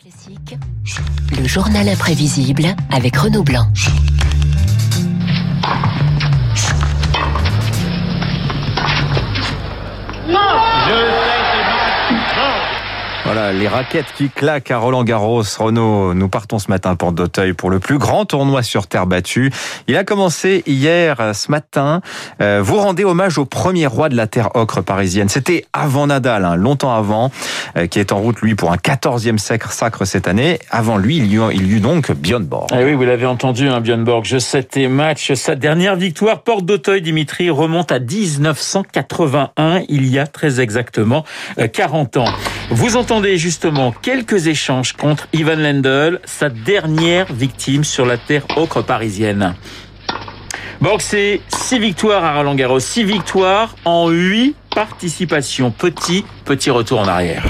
Classique, le journal imprévisible avec Renaud Blanc. Voilà, les raquettes qui claquent à Roland Garros. Renaud, nous partons ce matin pour d'Auteuil pour le plus grand tournoi sur terre battue. Il a commencé hier, euh, ce matin. Euh, vous rendez hommage au premier roi de la terre ocre parisienne. C'était avant Nadal, hein, longtemps avant, euh, qui est en route, lui, pour un 14e sacre, sacre cette année. Avant lui, il y eut, donc Björn Borg. Ah oui, vous l'avez entendu, hein, Björn Borg. Je sais tes matchs. Sa dernière victoire, porte d'Auteuil, Dimitri, remonte à 1981, il y a très exactement 40 ans. Vous entendez justement quelques échanges contre Ivan Lendl, sa dernière victime sur la terre ocre parisienne. Borg, c'est 6 victoires à Roland Garros, 6 victoires en 8 participations. Petit, petit retour en arrière.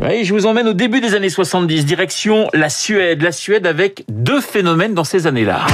Oui, je vous emmène au début des années 70, direction la Suède. La Suède avec deux phénomènes dans ces années-là.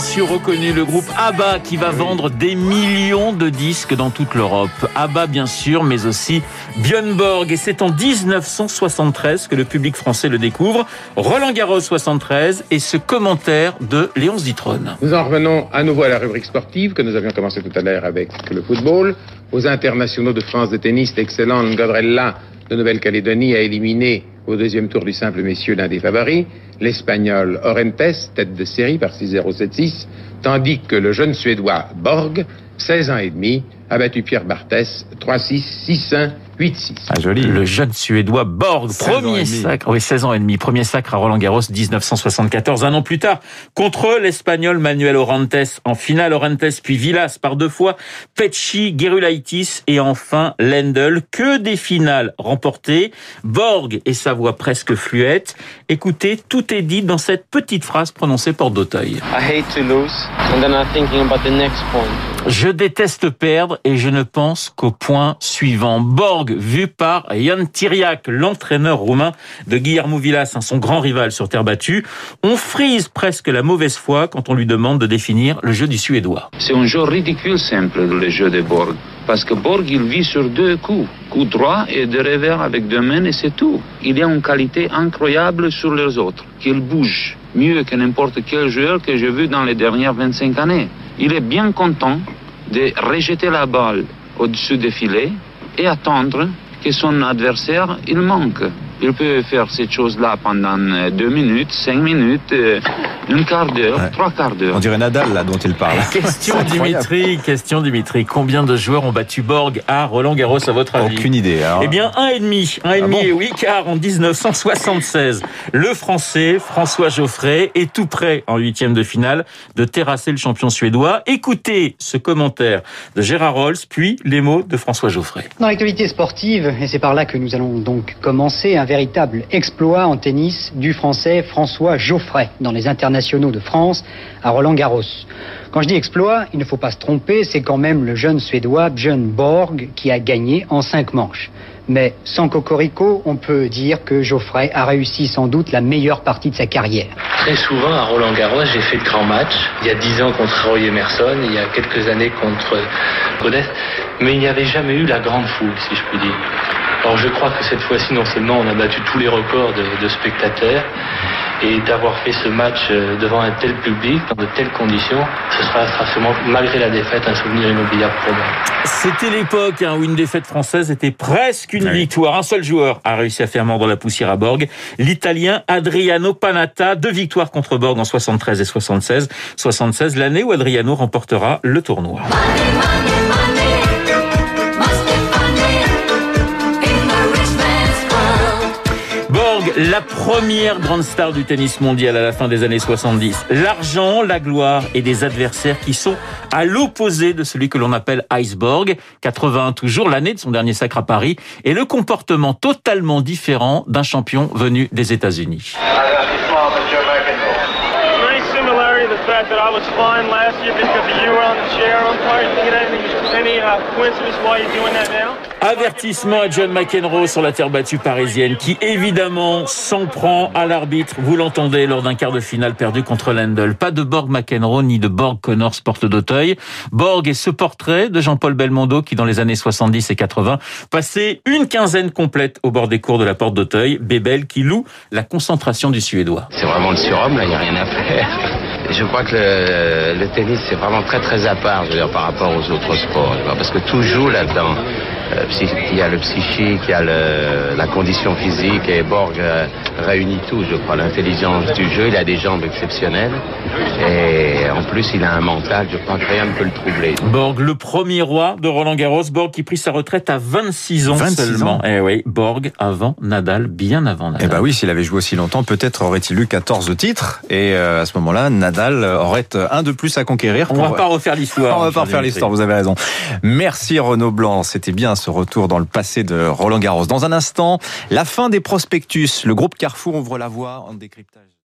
Sûr reconnu le groupe ABBA qui va vendre des millions de disques dans toute l'Europe. ABBA bien sûr, mais aussi Björn Borg. Et c'est en 1973 que le public français le découvre. Roland Garros 73 et ce commentaire de Léonce Ditron. Nous en revenons à nouveau à la rubrique sportive que nous avions commencé tout à l'heure avec le football. Aux internationaux de France de tennis, l'excellent Godrella de Nouvelle-Calédonie a éliminé au deuxième tour du simple messieurs l'un des favoris, l'espagnol Orentes, tête de série par 6-0-7-6, tandis que le jeune suédois Borg, 16 ans et demi, a battu Pierre Barthès 3-6, 6-1, 8-6. Ah, joli. Le jeune suédois Borg, premier sacre, oui, 16 ans et demi, premier sacre à Roland Garros 1974, un an plus tard, contre l'espagnol Manuel Orantes en finale, Orantes puis Villas par deux fois, Pecci, Gerulaitis et enfin Lendl, que des finales remportées, Borg et sa voix presque fluette. Écoutez, tout est dit dans cette petite phrase prononcée par d'Auteuil. I hate to lose, and then I'm thinking about the next point. Je déteste perdre et je ne pense qu'au point suivant. Borg, vu par Jan Tiriac, l'entraîneur roumain de Guillermo Villas, son grand rival sur terre battue. On frise presque la mauvaise foi quand on lui demande de définir le jeu du Suédois. C'est un jeu ridicule simple, le jeu de Borg. Parce que Borg, il vit sur deux coups. Coup droit et de revers avec deux mains et c'est tout. Il a une qualité incroyable sur les autres. Qu'il bouge mieux que n'importe quel joueur que j'ai vu dans les dernières 25 années. Il est bien content de rejeter la balle au-dessus des filets et attendre que son adversaire il manque. Il peut faire cette chose-là pendant deux minutes, cinq minutes, euh, un quart d'heure, Ouais. trois quarts d'heure. On dirait Nadal, là, dont il parle. Question. Dimitri, question Dimitri. Combien de joueurs ont battu Borg à Roland Garros à votre avis Aucune idée. Alors, Eh bien, un et demi, un et Ah demi bon et oui, car en 1976, le Français François Geoffrey est tout prêt en huitième de finale de terrasser le champion suédois. Écoutez ce commentaire de Gérard Rolls, puis les mots de François Geoffrey. Dans l'actualité sportive, et c'est par là que nous allons donc commencer, un véritable exploit en tennis du français François Geoffrey dans les internationaux de France à Roland Garros. Quand je dis exploit, il ne faut pas se tromper, c'est quand même le jeune suédois Björn Borg qui a gagné en cinq manches. Mais sans cocorico, on peut dire que Geoffrey a réussi sans doute la meilleure partie de sa carrière. Très souvent à Roland Garros, j'ai fait de grands matchs. Il y a dix ans contre Roy Emerson, il y a quelques années contre Godez, mais il n'y avait jamais eu la grande foule, si je puis dire. Alors je crois que cette fois-ci, non seulement on a battu tous les records de, de spectateurs, et d'avoir fait ce match euh, devant un tel public, dans de telles conditions, ce sera forcément, malgré la défaite, un souvenir inoubliable pour moi. C'était l'époque hein, où une défaite française était presque une Oui. victoire. Un seul joueur a réussi à faire mordre la poussière à Borg, l'Italien Adriano Panatta. Deux victoires contre Borg en 73 et 76. 76, l'année où Adriano remportera le tournoi. La première grande star du tennis mondial à la fin des années 70. L'argent, la gloire et des adversaires qui sont à l'opposé de celui que l'on appelle Iceborg. 81 toujours, l'année de son dernier sacre à Paris. Et le comportement totalement différent d'un champion venu des États-Unis. The fact that I was fine last year because you were on the chair umpire? You think it any, any uh, coincidence why you're doing that now? Avertissement à John McEnroe sur la terre battue parisienne qui évidemment s'en prend à l'arbitre. Vous l'entendez lors d'un quart de finale perdu contre Lendl. Pas de Borg McEnroe ni de Borg Connors porte d'Auteuil. Borg est ce portrait de Jean-Paul Belmondo qui dans les années 70 et 80 passait une quinzaine complète au bord des cours de la porte d'Auteuil. Bébel qui loue la concentration du Suédois. C'est vraiment le surhomme là, il n'y a rien à faire. Je crois que le, tennis c'est vraiment très très à part par rapport aux autres sports. Parce que tout joue là-dedans. Euh, il y a le psychique, il y a le, la condition physique et Borg euh, réunit tout, je crois. L'intelligence du jeu, il a des jambes exceptionnelles et en plus il a un mental, je crois que rien ne peut le troubler. Borg, le premier roi de Roland Garros, Borg qui prit sa retraite à 26 ans 26 seulement. ans. Eh oui, Borg avant Nadal, bien avant Nadal. Eh ben oui, s'il avait joué aussi longtemps, peut-être aurait-il eu 14 titres. Et euh, à ce moment-là, Nadal aurait un de plus à conquérir. On pour- va pas refaire l'histoire. On va pas refaire l'histoire, vous avez raison. Merci Renaud Blanc, c'était bien ce retour dans le passé de Roland Garros. Dans un instant, la fin des prospectus. Le groupe Carrefour ouvre la voie en décryptage.